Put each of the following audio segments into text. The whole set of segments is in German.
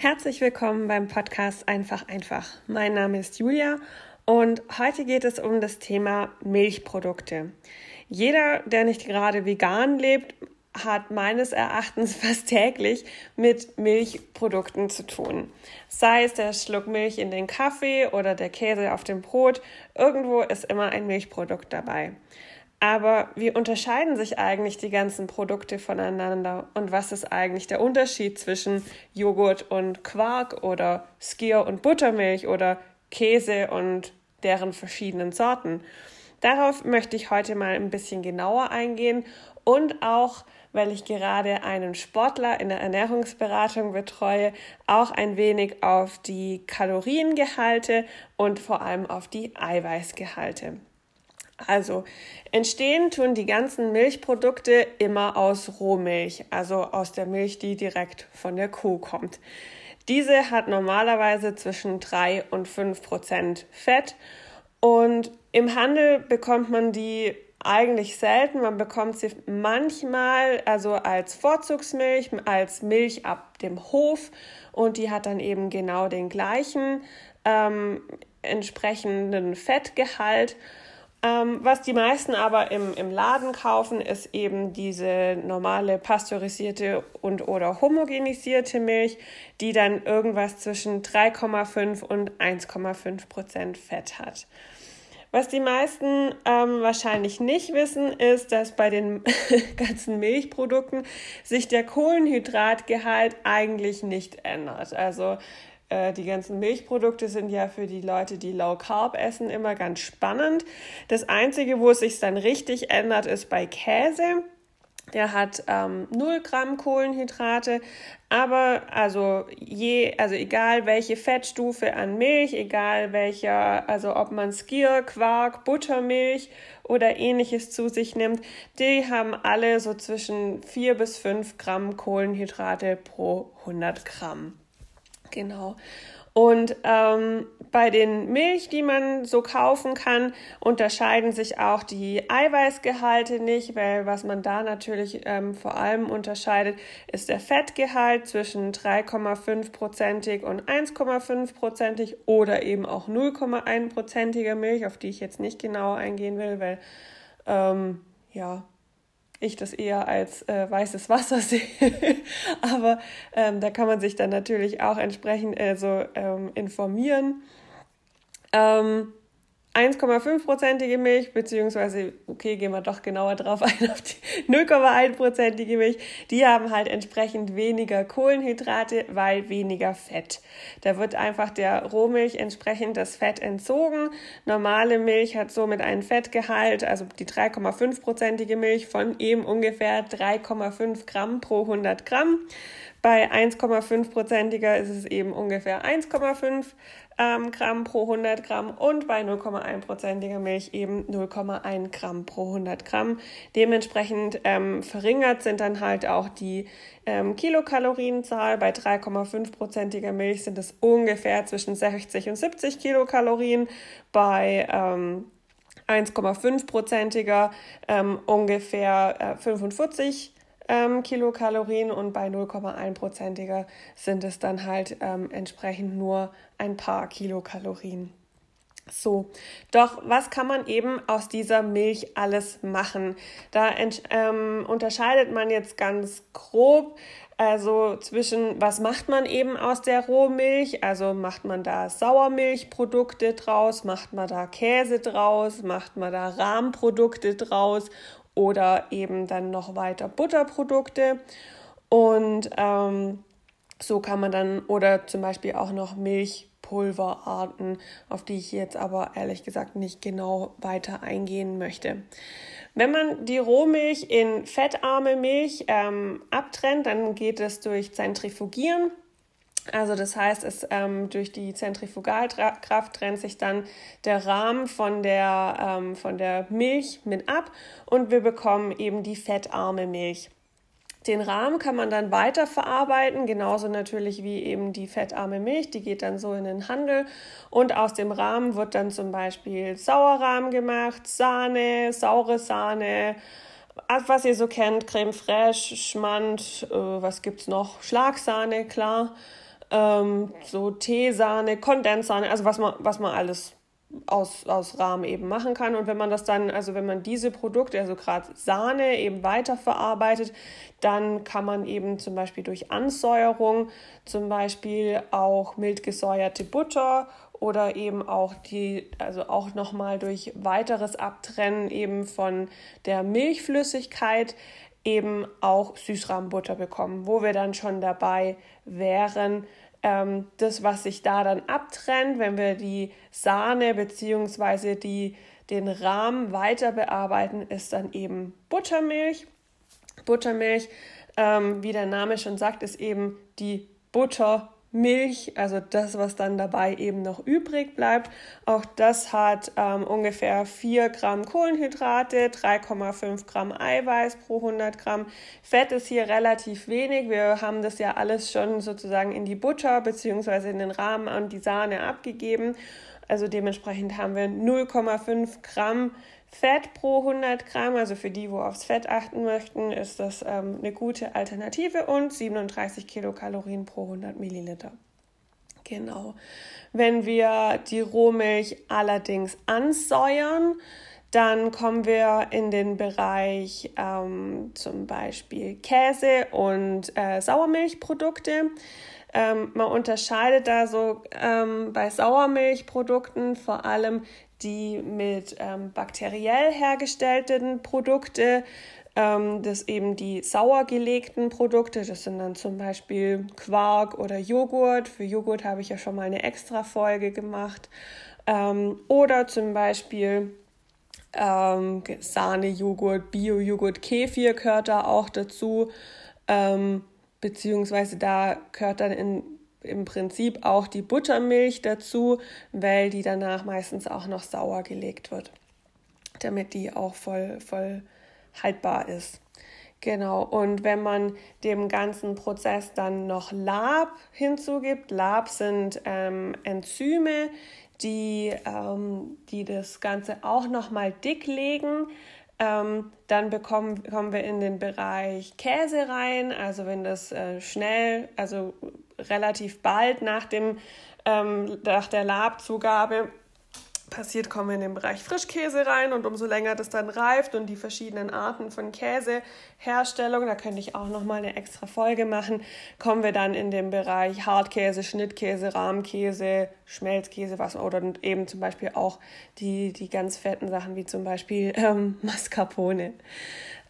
Herzlich willkommen beim Podcast Einfach einfach. Mein Name ist Julia und heute geht es um das Thema Milchprodukte. Jeder, der nicht gerade vegan lebt, hat meines Erachtens fast täglich mit Milchprodukten zu tun. Sei es der Schluck Milch in den Kaffee oder der Käse auf dem Brot, irgendwo ist immer ein Milchprodukt dabei. Aber wie unterscheiden sich eigentlich die ganzen Produkte voneinander und was ist eigentlich der Unterschied zwischen Joghurt und Quark oder Skier und Buttermilch oder Käse und deren verschiedenen Sorten? Darauf möchte ich heute mal ein bisschen genauer eingehen und auch, weil ich gerade einen Sportler in der Ernährungsberatung betreue, auch ein wenig auf die Kaloriengehalte und vor allem auf die Eiweißgehalte. Also entstehen tun die ganzen Milchprodukte immer aus Rohmilch, also aus der Milch, die direkt von der Kuh kommt. Diese hat normalerweise zwischen 3 und 5 Prozent Fett und im Handel bekommt man die eigentlich selten. Man bekommt sie manchmal also als Vorzugsmilch, als Milch ab dem Hof und die hat dann eben genau den gleichen ähm, entsprechenden Fettgehalt. Ähm, was die meisten aber im, im Laden kaufen, ist eben diese normale pasteurisierte und oder homogenisierte Milch, die dann irgendwas zwischen 3,5 und 1,5 Prozent Fett hat. Was die meisten ähm, wahrscheinlich nicht wissen, ist, dass bei den ganzen Milchprodukten sich der Kohlenhydratgehalt eigentlich nicht ändert. Also äh, die ganzen Milchprodukte sind ja für die Leute, die Low Carb essen, immer ganz spannend. Das Einzige, wo es sich dann richtig ändert, ist bei Käse. Der hat ähm, 0 Gramm Kohlenhydrate, aber also je, also egal welche Fettstufe an Milch, egal welcher, also ob man Skier, Quark, Buttermilch oder ähnliches zu sich nimmt, die haben alle so zwischen 4 bis 5 Gramm Kohlenhydrate pro 100 Gramm. Genau. Und ähm, bei den Milch, die man so kaufen kann, unterscheiden sich auch die Eiweißgehalte nicht, weil was man da natürlich ähm, vor allem unterscheidet, ist der Fettgehalt zwischen 3,5-prozentig und 1,5-prozentig oder eben auch 0,1-prozentiger Milch, auf die ich jetzt nicht genau eingehen will, weil ähm, ja, ich das eher als äh, weißes Wasser sehe. Aber ähm, da kann man sich dann natürlich auch entsprechend äh, so ähm, informieren. Ähm, 1,5-prozentige Milch, beziehungsweise, okay, gehen wir doch genauer drauf ein, auf die 0,1-prozentige Milch, die haben halt entsprechend weniger Kohlenhydrate, weil weniger Fett. Da wird einfach der Rohmilch entsprechend das Fett entzogen. Normale Milch hat somit einen Fettgehalt, also die 3,5-prozentige Milch von eben ungefähr 3,5 Gramm pro 100 Gramm. Bei 1,5-prozentiger ist es eben ungefähr 1,5 ähm, Gramm pro 100 Gramm und bei 0,1-prozentiger Milch eben 0,1 Gramm pro 100 Gramm. Dementsprechend ähm, verringert sind dann halt auch die ähm, Kilokalorienzahl. Bei 3,5-prozentiger Milch sind es ungefähr zwischen 60 und 70 Kilokalorien. Bei ähm, 1,5-prozentiger ähm, ungefähr äh, 45 ähm, Kilokalorien und bei 0,1-prozentiger sind es dann halt ähm, entsprechend nur ein paar Kilokalorien. So, doch was kann man eben aus dieser Milch alles machen? Da ähm, unterscheidet man jetzt ganz grob also zwischen, was macht man eben aus der Rohmilch? Also macht man da Sauermilchprodukte draus, macht man da Käse draus, macht man da Rahmprodukte draus oder eben dann noch weiter Butterprodukte. Und ähm, so kann man dann, oder zum Beispiel auch noch Milchpulverarten, auf die ich jetzt aber ehrlich gesagt nicht genau weiter eingehen möchte. Wenn man die Rohmilch in fettarme Milch ähm, abtrennt, dann geht es durch Zentrifugieren. Also das heißt, es ähm, durch die Zentrifugalkraft trennt sich dann der Rahmen von der, ähm, von der Milch mit ab und wir bekommen eben die fettarme Milch. Den Rahmen kann man dann weiterverarbeiten, genauso natürlich wie eben die fettarme Milch, die geht dann so in den Handel. Und aus dem Rahmen wird dann zum Beispiel Sauerrahmen gemacht, Sahne, saure Sahne, was ihr so kennt, Creme fraiche, Schmand, äh, was gibt's noch, Schlagsahne, klar ähm, so Teesahne, Kondenssahne, also was man, was man alles aus, aus Rahmen eben machen kann. Und wenn man das dann, also wenn man diese Produkte, also gerade Sahne, eben weiterverarbeitet, dann kann man eben zum Beispiel durch Ansäuerung zum Beispiel auch mild gesäuerte Butter oder eben auch die, also auch nochmal durch weiteres Abtrennen eben von der Milchflüssigkeit eben auch Süßrahmenbutter bekommen, wo wir dann schon dabei wären, ähm, das, was sich da dann abtrennt, wenn wir die Sahne bzw. den Rahmen weiter bearbeiten, ist dann eben Buttermilch. Buttermilch, ähm, wie der Name schon sagt, ist eben die Butter Milch, also das, was dann dabei eben noch übrig bleibt. Auch das hat ähm, ungefähr 4 Gramm Kohlenhydrate, 3,5 Gramm Eiweiß pro 100 Gramm. Fett ist hier relativ wenig. Wir haben das ja alles schon sozusagen in die Butter bzw. in den Rahmen und die Sahne abgegeben. Also dementsprechend haben wir 0,5 Gramm Fett pro 100 Gramm, also für die, wo aufs Fett achten möchten, ist das ähm, eine gute Alternative und 37 Kilokalorien pro 100 Milliliter. Genau. Wenn wir die Rohmilch allerdings ansäuern, dann kommen wir in den Bereich ähm, zum Beispiel Käse und äh, Sauermilchprodukte. Ähm, man unterscheidet da so ähm, bei Sauermilchprodukten vor allem die mit ähm, bakteriell hergestellten Produkte, ähm, das eben die sauer gelegten Produkte, das sind dann zum Beispiel Quark oder Joghurt. Für Joghurt habe ich ja schon mal eine extra Folge gemacht. Ähm, oder zum Beispiel ähm, Sahne-Joghurt, Bio-Joghurt, Kefir gehört da auch dazu. Ähm, beziehungsweise da gehört dann in im Prinzip auch die Buttermilch dazu, weil die danach meistens auch noch sauer gelegt wird, damit die auch voll, voll haltbar ist. Genau, und wenn man dem ganzen Prozess dann noch Lab hinzugibt, Lab sind ähm, Enzyme, die, ähm, die das Ganze auch nochmal dick legen. Ähm, dann bekommen, kommen wir in den Bereich Käse rein, also wenn das äh, schnell, also relativ bald nach, dem, ähm, nach der Labzugabe passiert, kommen wir in den Bereich Frischkäse rein und umso länger das dann reift und die verschiedenen Arten von Käseherstellung, da könnte ich auch nochmal eine extra Folge machen, kommen wir dann in den Bereich Hartkäse, Schnittkäse, Rahmkäse, Schmelzkäse, was oder eben zum Beispiel auch die, die ganz fetten Sachen wie zum Beispiel ähm, Mascarpone.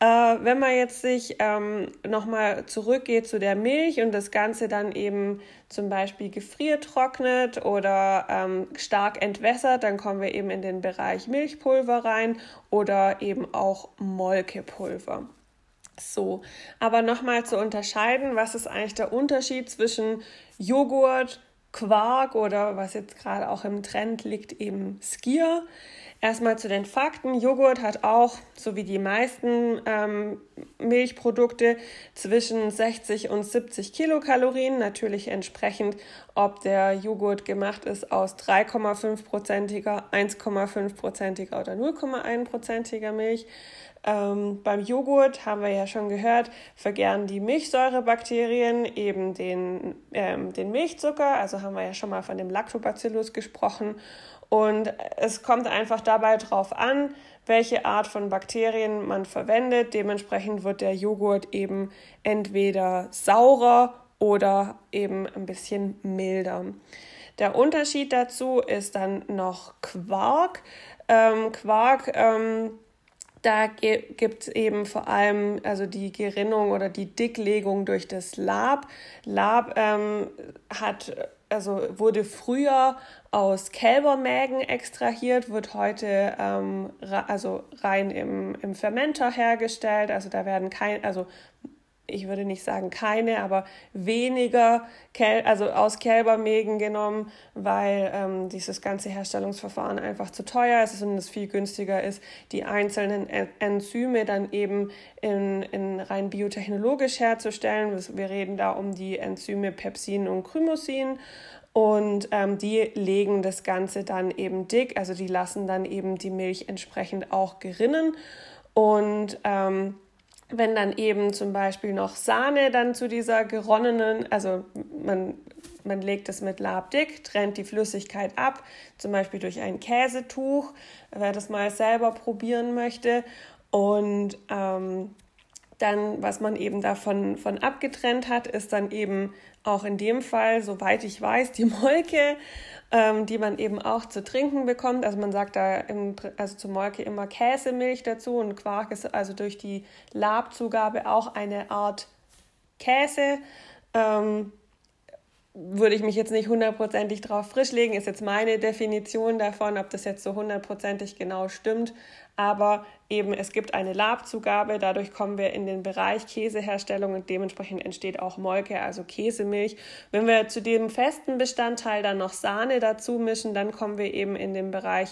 Äh, wenn man jetzt sich ähm, nochmal zurückgeht zu der Milch und das Ganze dann eben zum Beispiel gefriertrocknet oder ähm, stark entwässert, dann kommen wir eben in den Bereich Milchpulver rein oder eben auch Molkepulver. So, aber nochmal zu unterscheiden, was ist eigentlich der Unterschied zwischen Joghurt, Quark oder was jetzt gerade auch im Trend liegt, eben Skier. Erstmal zu den Fakten. Joghurt hat auch, so wie die meisten ähm, Milchprodukte, zwischen 60 und 70 Kilokalorien. Natürlich entsprechend, ob der Joghurt gemacht ist aus 3,5-prozentiger, 1,5-prozentiger oder 0,1-prozentiger Milch. Ähm, beim Joghurt haben wir ja schon gehört, vergären die Milchsäurebakterien eben den, ähm, den Milchzucker. Also haben wir ja schon mal von dem Lactobacillus gesprochen. Und es kommt einfach dabei drauf an, welche Art von Bakterien man verwendet. Dementsprechend wird der Joghurt eben entweder saurer oder eben ein bisschen milder. Der Unterschied dazu ist dann noch Quark. Ähm, Quark, ähm, da gibt es eben vor allem also die Gerinnung oder die Dicklegung durch das Lab. Lab ähm, hat also wurde früher aus Kälbermägen extrahiert, wird heute ähm, also rein im, im Fermenter hergestellt. Also da werden kein, also ich würde nicht sagen keine, aber weniger Kel also aus Kälbermägen genommen, weil ähm, dieses ganze Herstellungsverfahren einfach zu teuer ist und es viel günstiger ist, die einzelnen Enzyme dann eben in, in rein biotechnologisch herzustellen. Wir reden da um die Enzyme Pepsin und Chromosin. Und ähm, die legen das Ganze dann eben dick, also die lassen dann eben die Milch entsprechend auch gerinnen. Und ähm, wenn dann eben zum Beispiel noch Sahne dann zu dieser geronnenen, also man man legt es mit Labdick, trennt die Flüssigkeit ab, zum Beispiel durch ein Käsetuch, wer das mal selber probieren möchte. Und ähm, dann, was man eben davon von abgetrennt hat, ist dann eben auch in dem Fall, soweit ich weiß, die Molke, ähm, die man eben auch zu trinken bekommt. Also man sagt da im, also zur Molke immer Käsemilch dazu und Quark ist also durch die Labzugabe auch eine Art Käse. Ähm, würde ich mich jetzt nicht hundertprozentig drauf frischlegen, ist jetzt meine Definition davon, ob das jetzt so hundertprozentig genau stimmt. Aber eben, es gibt eine Labzugabe, dadurch kommen wir in den Bereich Käseherstellung und dementsprechend entsteht auch Molke, also Käsemilch. Wenn wir zu dem festen Bestandteil dann noch Sahne dazu mischen, dann kommen wir eben in den Bereich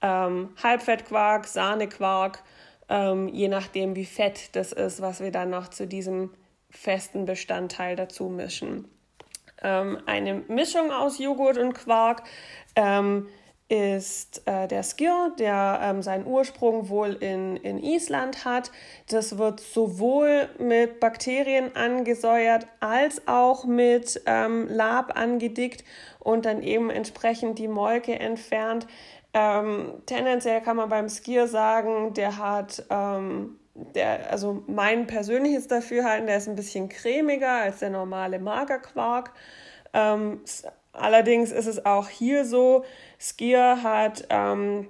ähm, Halbfettquark, Sahnequark, ähm, je nachdem, wie fett das ist, was wir dann noch zu diesem festen Bestandteil dazu mischen ähm, eine Mischung aus Joghurt und Quark. Ähm, ist äh, der Skir, der ähm, seinen Ursprung wohl in, in Island hat. Das wird sowohl mit Bakterien angesäuert als auch mit ähm, Lab angedickt und dann eben entsprechend die Molke entfernt. Ähm, tendenziell kann man beim Skier sagen, der hat ähm, der, also mein persönliches Dafürhalten, der ist ein bisschen cremiger als der normale Magerquark. Ähm, allerdings ist es auch hier so, Skier hat ähm,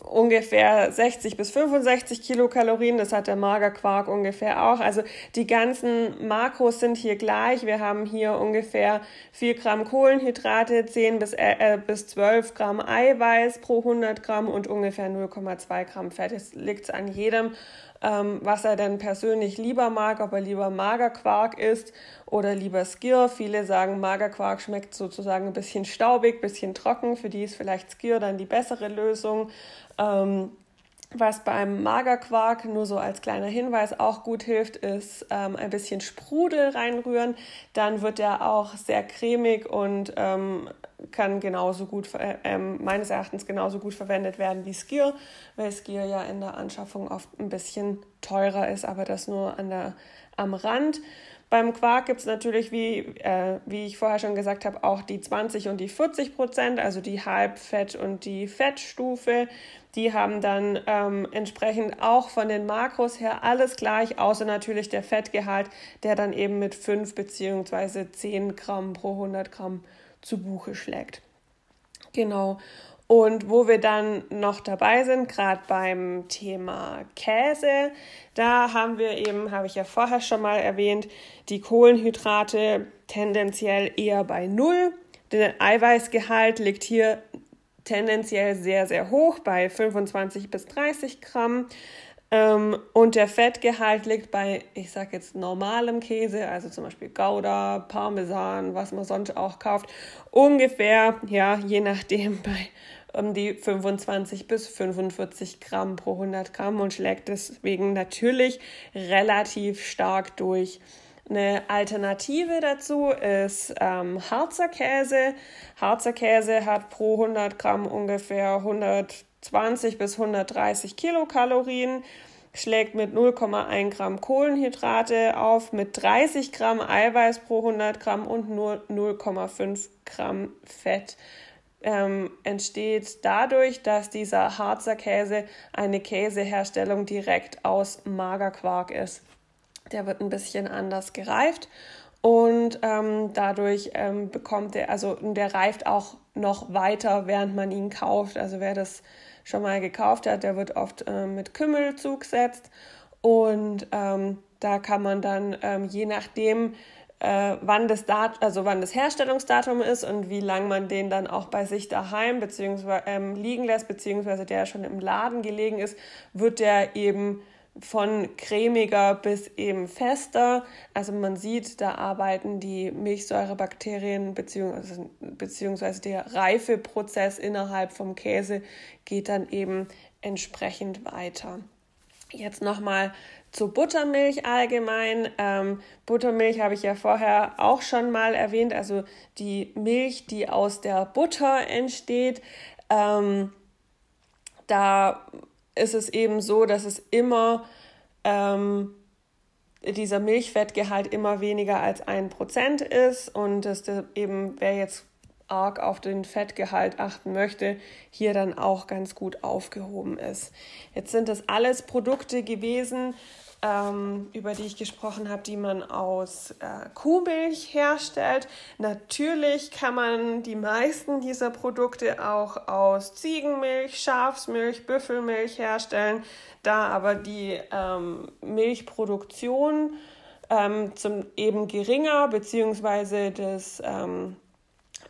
ungefähr 60 bis 65 Kilokalorien. Das hat der Magerquark ungefähr auch. Also die ganzen Makros sind hier gleich. Wir haben hier ungefähr 4 Gramm Kohlenhydrate, 10 bis, äh, bis 12 Gramm Eiweiß pro 100 Gramm und ungefähr 0,2 Gramm Fett. Es liegt an jedem, ähm, was er denn persönlich lieber mag, ob er lieber Magerquark isst oder lieber Skir. Viele sagen, Magerquark schmeckt sozusagen ein bisschen staubig, ein bisschen trocken. Für die ist vielleicht Skir dann die bessere Lösung. Ähm, was beim Magerquark nur so als kleiner Hinweis auch gut hilft, ist ähm, ein bisschen Sprudel reinrühren. Dann wird er auch sehr cremig und ähm, kann genauso gut, äh, meines Erachtens genauso gut verwendet werden wie Skier, weil Skier ja in der Anschaffung oft ein bisschen teurer ist, aber das nur an der, am Rand. Beim Quark gibt es natürlich, wie, äh, wie ich vorher schon gesagt habe, auch die 20 und die 40 Prozent, also die Halbfett und die Fettstufe. Die haben dann ähm, entsprechend auch von den Makros her alles gleich, außer natürlich der Fettgehalt, der dann eben mit 5 bzw. 10 Gramm pro 100 Gramm zu Buche schlägt. Genau. Und wo wir dann noch dabei sind, gerade beim Thema Käse, da haben wir eben, habe ich ja vorher schon mal erwähnt, die Kohlenhydrate tendenziell eher bei Null. Der Eiweißgehalt liegt hier tendenziell sehr, sehr hoch bei 25 bis 30 Gramm. Ähm, und der Fettgehalt liegt bei, ich sage jetzt normalem Käse, also zum Beispiel Gouda, Parmesan, was man sonst auch kauft, ungefähr, ja, je nachdem, bei um die 25 bis 45 Gramm pro 100 Gramm und schlägt deswegen natürlich relativ stark durch. Eine Alternative dazu ist ähm, Harzer Käse. Harzer Käse hat pro 100 Gramm ungefähr 120 bis 130 Kilokalorien schlägt mit 0,1 Gramm Kohlenhydrate auf, mit 30 Gramm Eiweiß pro 100 Gramm und nur 0,5 Gramm Fett. Ähm, entsteht dadurch, dass dieser Harzer Käse eine Käseherstellung direkt aus Magerquark ist. Der wird ein bisschen anders gereift und ähm, dadurch ähm, bekommt er, also der reift auch noch weiter, während man ihn kauft. Also wer das schon mal gekauft hat, der wird oft äh, mit Kümmel zugesetzt. Und ähm, da kann man dann ähm, je nachdem, äh, wann, das Dat also wann das Herstellungsdatum ist und wie lange man den dann auch bei sich daheim beziehungsweise ähm, liegen lässt, beziehungsweise der schon im Laden gelegen ist, wird der eben von cremiger bis eben fester. Also man sieht, da arbeiten die Milchsäurebakterien beziehungsweise, beziehungsweise der Reifeprozess innerhalb vom Käse geht dann eben entsprechend weiter. Jetzt nochmal zu Buttermilch allgemein. Ähm, Buttermilch habe ich ja vorher auch schon mal erwähnt, also die Milch, die aus der Butter entsteht. Ähm, da ist es eben so, dass es immer ähm, dieser Milchfettgehalt immer weniger als ein Prozent ist und dass eben, wer jetzt arg auf den Fettgehalt achten möchte, hier dann auch ganz gut aufgehoben ist. Jetzt sind das alles Produkte gewesen, ähm, über die ich gesprochen habe, die man aus äh, Kuhmilch herstellt. Natürlich kann man die meisten dieser Produkte auch aus Ziegenmilch, Schafsmilch, Büffelmilch herstellen. Da aber die ähm, Milchproduktion ähm, zum eben geringer beziehungsweise das ähm,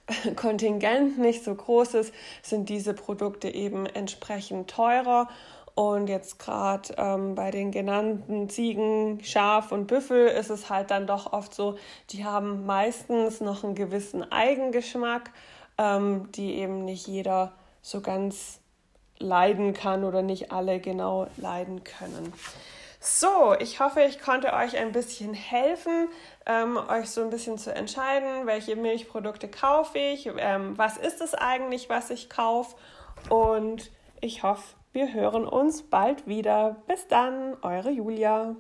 Kontingent nicht so groß ist, sind diese Produkte eben entsprechend teurer und jetzt gerade ähm, bei den genannten Ziegen, Schaf und Büffel ist es halt dann doch oft so, die haben meistens noch einen gewissen Eigengeschmack, ähm, die eben nicht jeder so ganz leiden kann oder nicht alle genau leiden können. So, ich hoffe, ich konnte euch ein bisschen helfen, ähm, euch so ein bisschen zu entscheiden, welche Milchprodukte kaufe ich, ähm, was ist es eigentlich, was ich kaufe und ich hoffe, wir hören uns bald wieder. Bis dann, eure Julia.